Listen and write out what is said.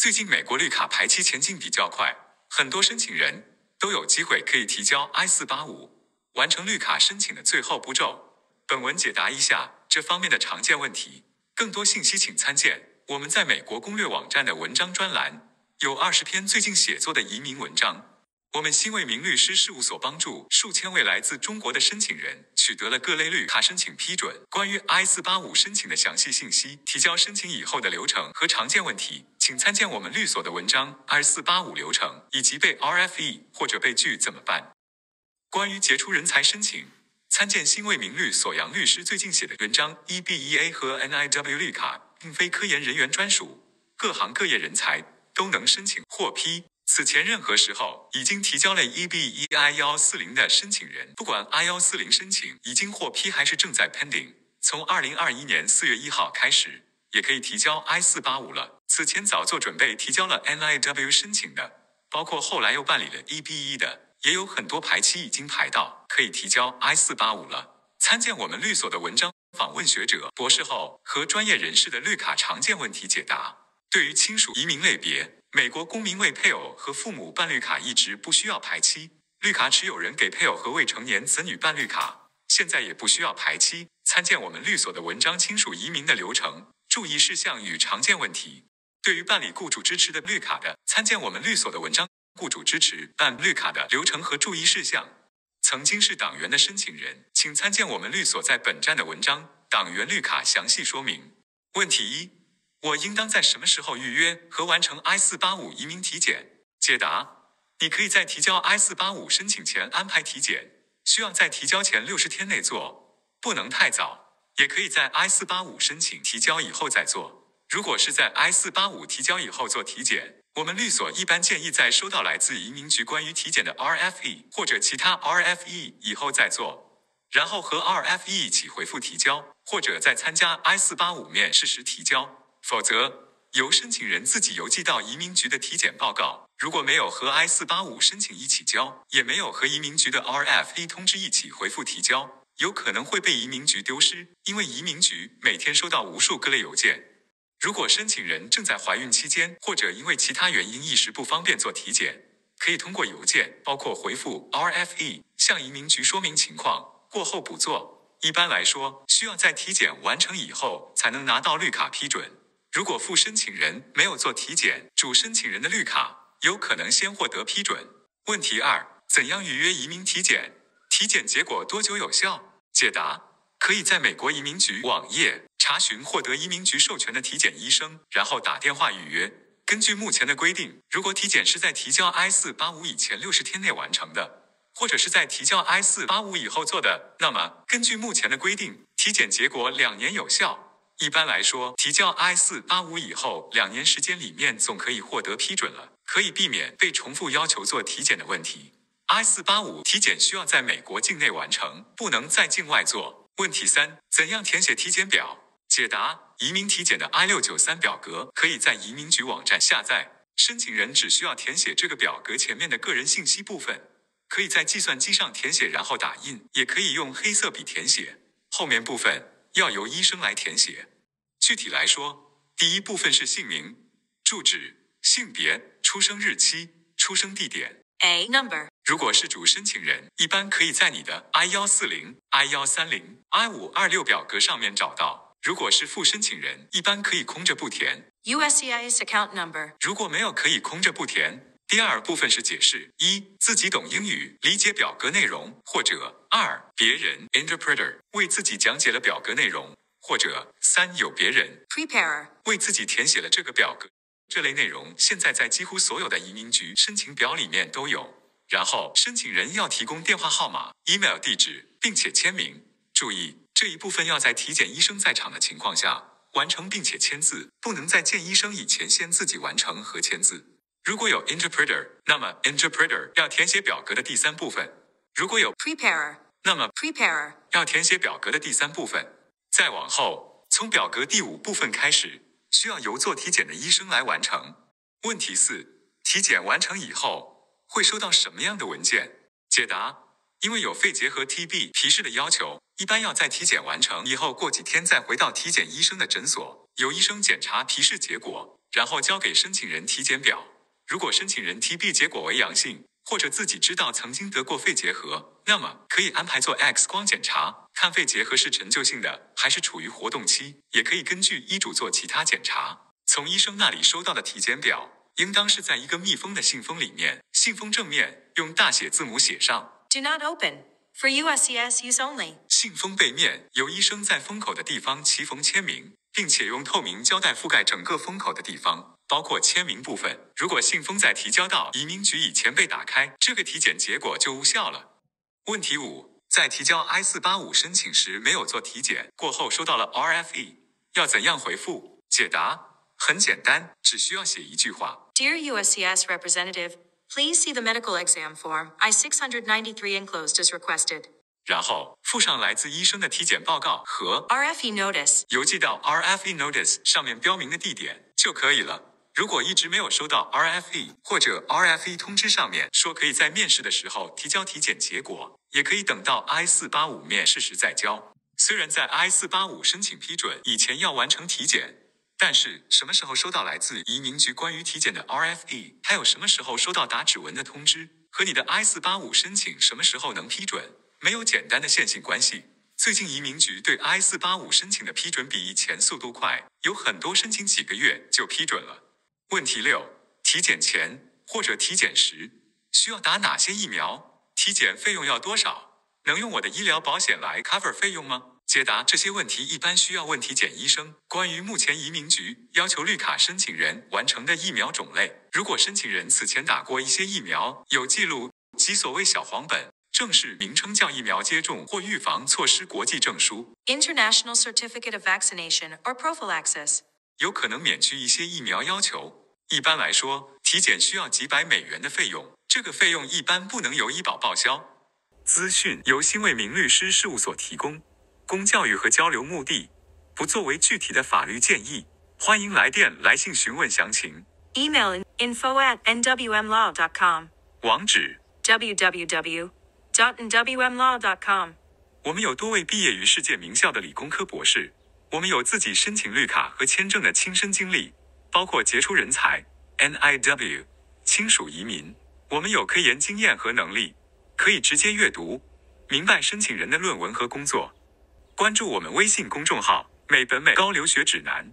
最近美国绿卡排期前进比较快，很多申请人都有机会可以提交 I 四八五，完成绿卡申请的最后步骤。本文解答一下这方面的常见问题。更多信息请参见我们在美国攻略网站的文章专栏，有二十篇最近写作的移民文章。我们新为民律师事务所帮助数千位来自中国的申请人取得了各类绿卡申请批准。关于 I 四八五申请的详细信息、提交申请以后的流程和常见问题，请参见我们律所的文章《I 四八五流程》以及被 RFE 或者被拒怎么办。关于杰出人才申请，参见新为民律所杨律师最近写的文章。EBEA 和 NIW 绿卡并非科研人员专属，各行各业人才都能申请获批。此前任何时候已经提交了 EB EI 幺四零的申请人，不管 I 幺四零申请已经获批还是正在 pending，从二零二一年四月一号开始，也可以提交 I 四八五了。此前早做准备提交了 NIW 申请的，包括后来又办理了 EBE 的，也有很多排期已经排到可以提交 I 四八五了。参见我们律所的文章，访问学者、博士后和专业人士的绿卡常见问题解答。对于亲属移民类别。美国公民为配偶和父母办绿卡一直不需要排期，绿卡持有人给配偶和未成年子女办绿卡，现在也不需要排期。参见我们律所的文章《亲属移民的流程、注意事项与常见问题》。对于办理雇主支持的绿卡的，参见我们律所的文章《雇主支持办绿卡的流程和注意事项》。曾经是党员的申请人，请参见我们律所在本站的文章《党员绿卡详细说明》。问题一。我应当在什么时候预约和完成 I 四八五移民体检？解答：你可以在提交 I 四八五申请前安排体检，需要在提交前六十天内做，不能太早；也可以在 I 四八五申请提交以后再做。如果是在 I 四八五提交以后做体检，我们律所一般建议在收到来自移民局关于体检的 RFE 或者其他 RFE 以后再做，然后和 RFE 一起回复提交，或者在参加 I 四八五面试时提交。否则，由申请人自己邮寄到移民局的体检报告，如果没有和 I 四八五申请一起交，也没有和移民局的 RFE 通知一起回复提交，有可能会被移民局丢失。因为移民局每天收到无数各类邮件。如果申请人正在怀孕期间，或者因为其他原因一时不方便做体检，可以通过邮件，包括回复 RFE，向移民局说明情况，过后补做。一般来说，需要在体检完成以后才能拿到绿卡批准。如果副申请人没有做体检，主申请人的绿卡有可能先获得批准。问题二：怎样预约移民体检？体检结果多久有效？解答：可以在美国移民局网页查询获得移民局授权的体检医生，然后打电话预约。根据目前的规定，如果体检是在提交 I 四八五以前六十天内完成的，或者是在提交 I 四八五以后做的，那么根据目前的规定，体检结果两年有效。一般来说，提交 I 四八五以后，两年时间里面总可以获得批准了，可以避免被重复要求做体检的问题。I 四八五体检需要在美国境内完成，不能在境外做。问题三：怎样填写体检表？解答：移民体检的 I 六九三表格可以在移民局网站下载，申请人只需要填写这个表格前面的个人信息部分，可以在计算机上填写，然后打印，也可以用黑色笔填写，后面部分。要由医生来填写。具体来说，第一部分是姓名、住址、性别、出生日期、出生地点。A number。如果是主申请人，一般可以在你的 I 幺四零、I 幺三零、I 五二六表格上面找到。如果是副申请人，一般可以空着不填。USCIS account number。如果没有，可以空着不填。第二部分是解释：一、自己懂英语，理解表格内容；或者二、别人 interpreter 为自己讲解了表格内容；或者三、有别人 preparer 为自己填写了这个表格。这类内容现在在几乎所有的移民局申请表里面都有。然后申请人要提供电话号码、email 地址，并且签名。注意这一部分要在体检医生在场的情况下完成，并且签字，不能在见医生以前先自己完成和签字。如果有 interpreter，那么 interpreter 要填写表格的第三部分；如果有 preparer，那么 preparer 要填写表格的第三部分。再往后，从表格第五部分开始，需要由做体检的医生来完成。问题四：体检完成以后会收到什么样的文件？解答：因为有肺结核 TB 皮试的要求，一般要在体检完成以后过几天再回到体检医生的诊所，由医生检查皮试结果。然后交给申请人体检表。如果申请人 TB 结果为阳性，或者自己知道曾经得过肺结核，那么可以安排做 X 光检查，看肺结核是陈旧性的还是处于活动期，也可以根据医嘱做其他检查。从医生那里收到的体检表，应当是在一个密封的信封里面，信封正面用大写字母写上。Do not open. For USCS use only. 信封背面由医生在封口的地方齐缝签名，并且用透明胶带覆盖整个封口的地方，包括签名部分。如果信封在提交到移民局以前被打开，这个体检结果就无效了。问题五，在提交 I 四八五申请时没有做体检，过后收到了 RFE，要怎样回复？解答很简单，只需要写一句话。Dear USCS representative, please see the medical exam form I 693 enclosed as requested. 然后附上来自医生的体检报告和 RFE E notice. 邮寄到 RFE Notice 上面标明的地点就可以了。如果一直没有收到 RFE 或者 RFE 通知上面说可以在面试的时候提交体检结果，也可以等到 I 四八五面试时再交。虽然在 I 四八五申请批准以前要完成体检，但是什么时候收到来自移民局关于体检的 RFE，还有什么时候收到打指纹的通知，和你的 I 四八五申请什么时候能批准，没有简单的线性关系。最近移民局对 I 四八五申请的批准比以前速度快，有很多申请几个月就批准了。问题六：体检前或者体检时需要打哪些疫苗？体检费用要多少？能用我的医疗保险来 cover 费用吗？解答这些问题一般需要问体检医生。关于目前移民局要求绿卡申请人完成的疫苗种类，如果申请人此前打过一些疫苗，有记录及所谓小黄本，正式名称叫疫苗接种或预防措施国际证书，International Certificate of Vaccination or prophylaxis. 有可能免去一些疫苗要求。一般来说，体检需要几百美元的费用，这个费用一般不能由医保报销。资讯由新为民律师事务所提供，供教育和交流目的，不作为具体的法律建议。欢迎来电来信询问详情。Email info at nwmlaw.com. 网址：www.nwmlaw.com. 我们有多位毕业于世界名校的理工科博士，我们有自己申请绿卡和签证的亲身经历，包括杰出人才 NIW 亲属移民。我们有科研经验和能力，可以直接阅读，明白申请人的论文和工作。关注我们微信公众号“美本美高留学指南”，